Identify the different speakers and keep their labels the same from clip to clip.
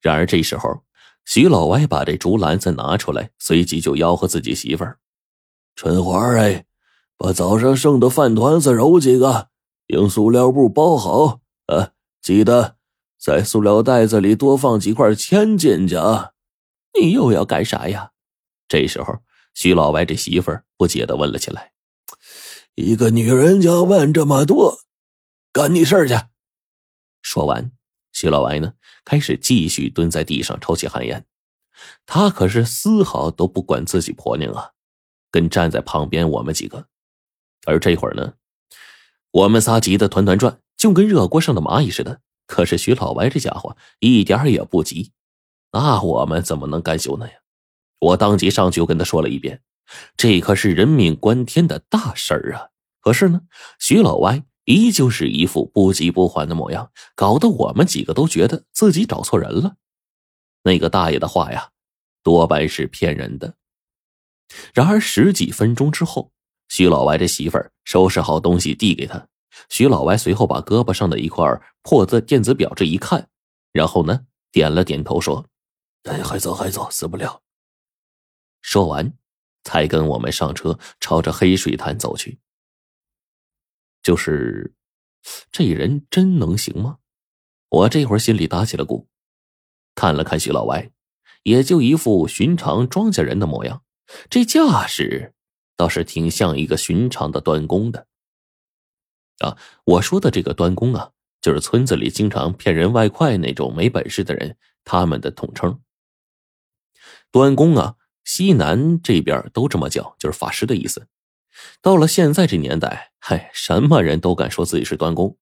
Speaker 1: 然而这时候，徐老歪把这竹篮子拿出来，随即就吆喝自己媳妇儿：“
Speaker 2: 春花哎，把早上剩的饭团子揉几个，用塑料布包好。啊，记得在塑料袋子里多放几块铅进去啊。
Speaker 1: 你又要干啥呀？”这时候，徐老歪这媳妇儿不解的问了起来：“
Speaker 2: 一个女人家问这么多，干你事去。”
Speaker 1: 说完。徐老歪呢，开始继续蹲在地上抽起旱烟。他可是丝毫都不管自己婆娘啊，跟站在旁边我们几个。而这会儿呢，我们仨急得团团转，就跟热锅上的蚂蚁似的。可是徐老歪这家伙一点也不急，那我们怎么能甘休呢呀？我当即上去又跟他说了一遍，这可是人命关天的大事儿啊！可是呢，徐老歪。依旧是一副不急不缓的模样，搞得我们几个都觉得自己找错人了。那个大爷的话呀，多半是骗人的。然而十几分钟之后，徐老歪的媳妇儿收拾好东西递给他，徐老歪随后把胳膊上的一块破字电子表这一看，然后呢点了点头说：“
Speaker 2: 哎，还走还走，死不了。”
Speaker 1: 说完，才跟我们上车，朝着黑水潭走去。就是，这人真能行吗？我这会儿心里打起了鼓，看了看徐老歪，也就一副寻常庄稼人的模样，这架势倒是挺像一个寻常的端公的。啊，我说的这个端公啊，就是村子里经常骗人外快那种没本事的人，他们的统称。端公啊，西南这边都这么叫，就是法师的意思。到了现在这年代，嗨，什么人都敢说自己是端公。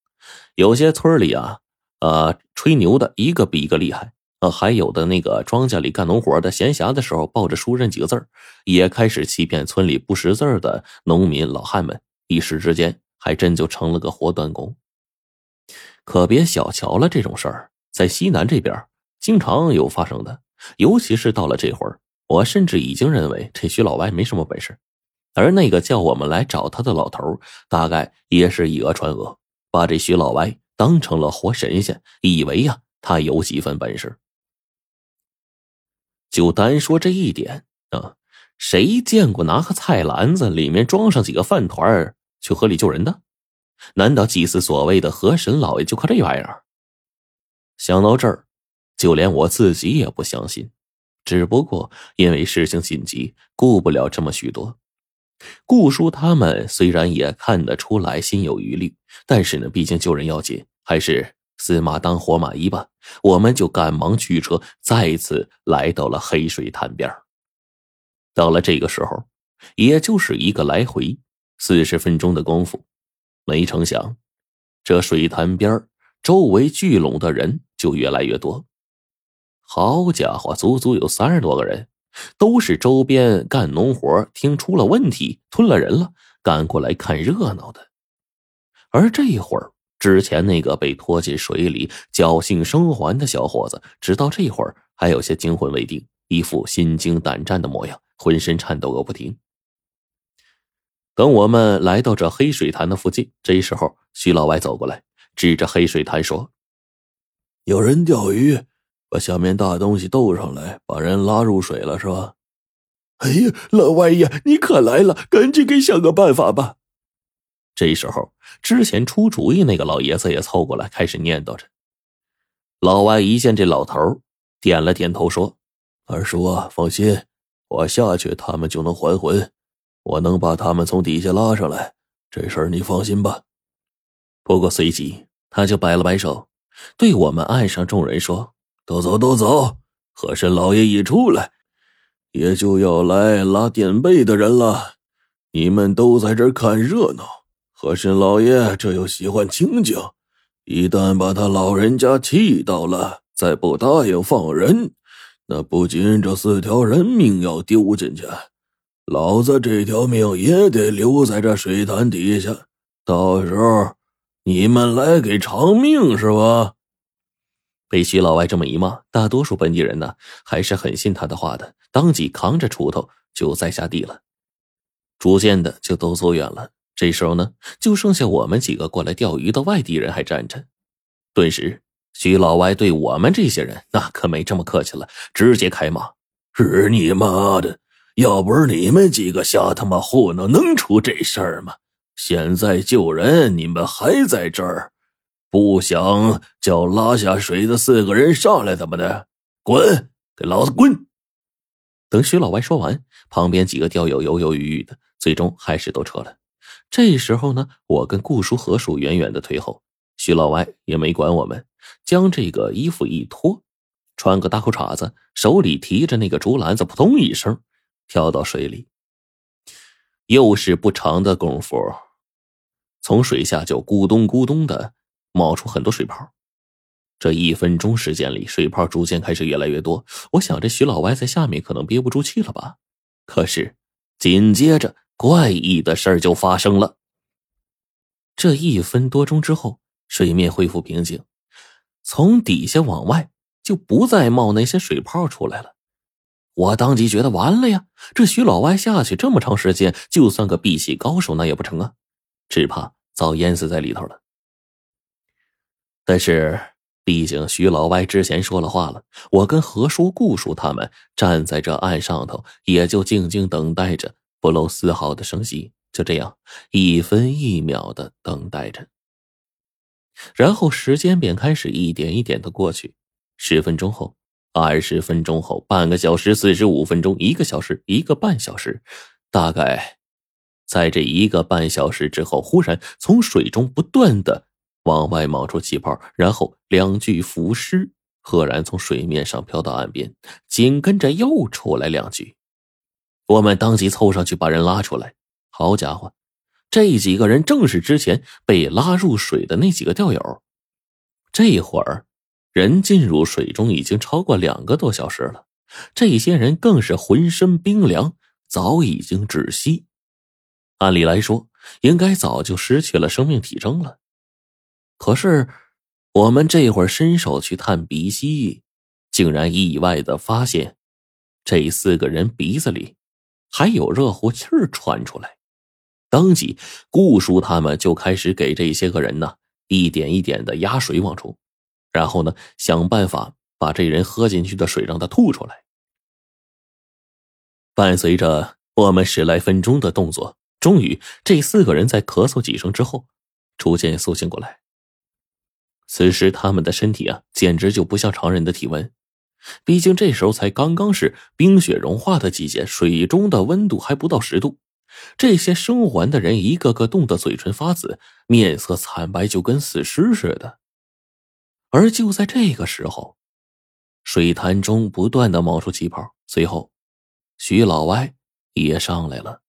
Speaker 1: 有些村里啊，呃，吹牛的一个比一个厉害啊。还有的那个庄稼里干农活的，闲暇的时候抱着书认几个字也开始欺骗村里不识字的农民老汉们。一时之间，还真就成了个活端公。可别小瞧了这种事儿，在西南这边经常有发生的。尤其是到了这会儿，我甚至已经认为这徐老歪没什么本事。而那个叫我们来找他的老头，大概也是以讹传讹，把这徐老歪当成了活神仙，以为呀他有几分本事。就单说这一点啊，谁见过拿个菜篮子里面装上几个饭团去河里救人的？难道祭祀所谓的河神老爷就靠这玩意儿？想到这儿，就连我自己也不相信。只不过因为事情紧急，顾不了这么许多。顾叔他们虽然也看得出来心有余虑，但是呢，毕竟救人要紧，还是死马当活马医吧。我们就赶忙驱车，再次来到了黑水潭边。到了这个时候，也就是一个来回四十分钟的功夫，没成想，这水潭边周围聚拢的人就越来越多。好家伙，足足有三十多个人。都是周边干农活，听出了问题，吞了人了，赶过来看热闹的。而这一会儿，之前那个被拖进水里侥幸生还的小伙子，直到这会儿还有些惊魂未定，一副心惊胆战的模样，浑身颤抖个不停。等我们来到这黑水潭的附近，这时候徐老歪走过来，指着黑水潭说：“
Speaker 2: 有人钓鱼。”把下面大东西斗上来，把人拉入水了，是吧？哎呀，老歪呀，你可来了，赶紧给想个办法吧。
Speaker 1: 这时候，之前出主意那个老爷子也凑过来，开始念叨着。老歪一见这老头，点了点头，说：“
Speaker 2: 二叔啊，放心，我下去，他们就能还魂，我能把他们从底下拉上来，这事儿你放心吧。”
Speaker 1: 不过随即他就摆了摆手，对我们岸上众人说。
Speaker 2: 都走，都走！和珅老爷一出来，也就要来拉垫背的人了。你们都在这看热闹，和珅老爷这又喜欢清静，一旦把他老人家气到了，再不答应放人，那不仅这四条人命要丢进去，老子这条命也得留在这水潭底下。到时候你们来给偿命是吧？
Speaker 1: 被徐老外这么一骂，大多数本地人呢还是很信他的话的，当即扛着锄头就栽下地了。逐渐的就都走远了。这时候呢，就剩下我们几个过来钓鱼的外地人还站着。顿时，徐老歪对我们这些人那可没这么客气了，直接开骂：“
Speaker 2: 日你妈的！要不是你们几个瞎他妈糊弄，能出这事儿吗？现在救人，你们还在这儿，不想叫拉下水的四个人上来怎么的？滚！给老子滚！”
Speaker 1: 等徐老歪说完，旁边几个钓友犹犹豫豫的，最终还是都撤了。这时候呢，我跟顾叔、何叔远远的退后，徐老歪也没管我们。将这个衣服一脱，穿个大裤衩子，手里提着那个竹篮子，扑通一声跳到水里。又是不长的功夫，从水下就咕咚咕咚的冒出很多水泡。这一分钟时间里，水泡逐渐开始越来越多。我想这徐老歪在下面可能憋不住气了吧？可是紧接着怪异的事儿就发生了。这一分多钟之后，水面恢复平静。从底下往外就不再冒那些水泡出来了，我当即觉得完了呀！这徐老歪下去这么长时间，就算个碧玺高手那也不成啊，只怕早淹死在里头了。但是毕竟徐老歪之前说了话了，我跟何叔、顾叔他们站在这岸上头，也就静静等待着，不露丝毫的声息，就这样一分一秒的等待着。然后时间便开始一点一点的过去，十分钟后，二十分钟后，半个小时，四十五分钟，一个小时，一个半小时，大概在这一个半小时之后，忽然从水中不断的往外冒出气泡，然后两具浮尸赫然从水面上飘到岸边，紧跟着又出来两具，我们当即凑上去把人拉出来，好家伙！这几个人正是之前被拉入水的那几个钓友。这会儿，人进入水中已经超过两个多小时了。这些人更是浑身冰凉，早已经窒息。按理来说，应该早就失去了生命体征了。可是，我们这会儿伸手去探鼻息，竟然意外的发现，这四个人鼻子里还有热乎气儿传出来。当即，顾叔他们就开始给这些个人呢一点一点的压水往出，然后呢想办法把这人喝进去的水让他吐出来。伴随着我们十来分钟的动作，终于这四个人在咳嗽几声之后，逐渐苏醒过来。此时他们的身体啊，简直就不像常人的体温，毕竟这时候才刚刚是冰雪融化的季节，水中的温度还不到十度。这些生还的人一个个冻得嘴唇发紫，面色惨白，就跟死尸似的。而就在这个时候，水潭中不断的冒出气泡，随后徐老歪也上来了。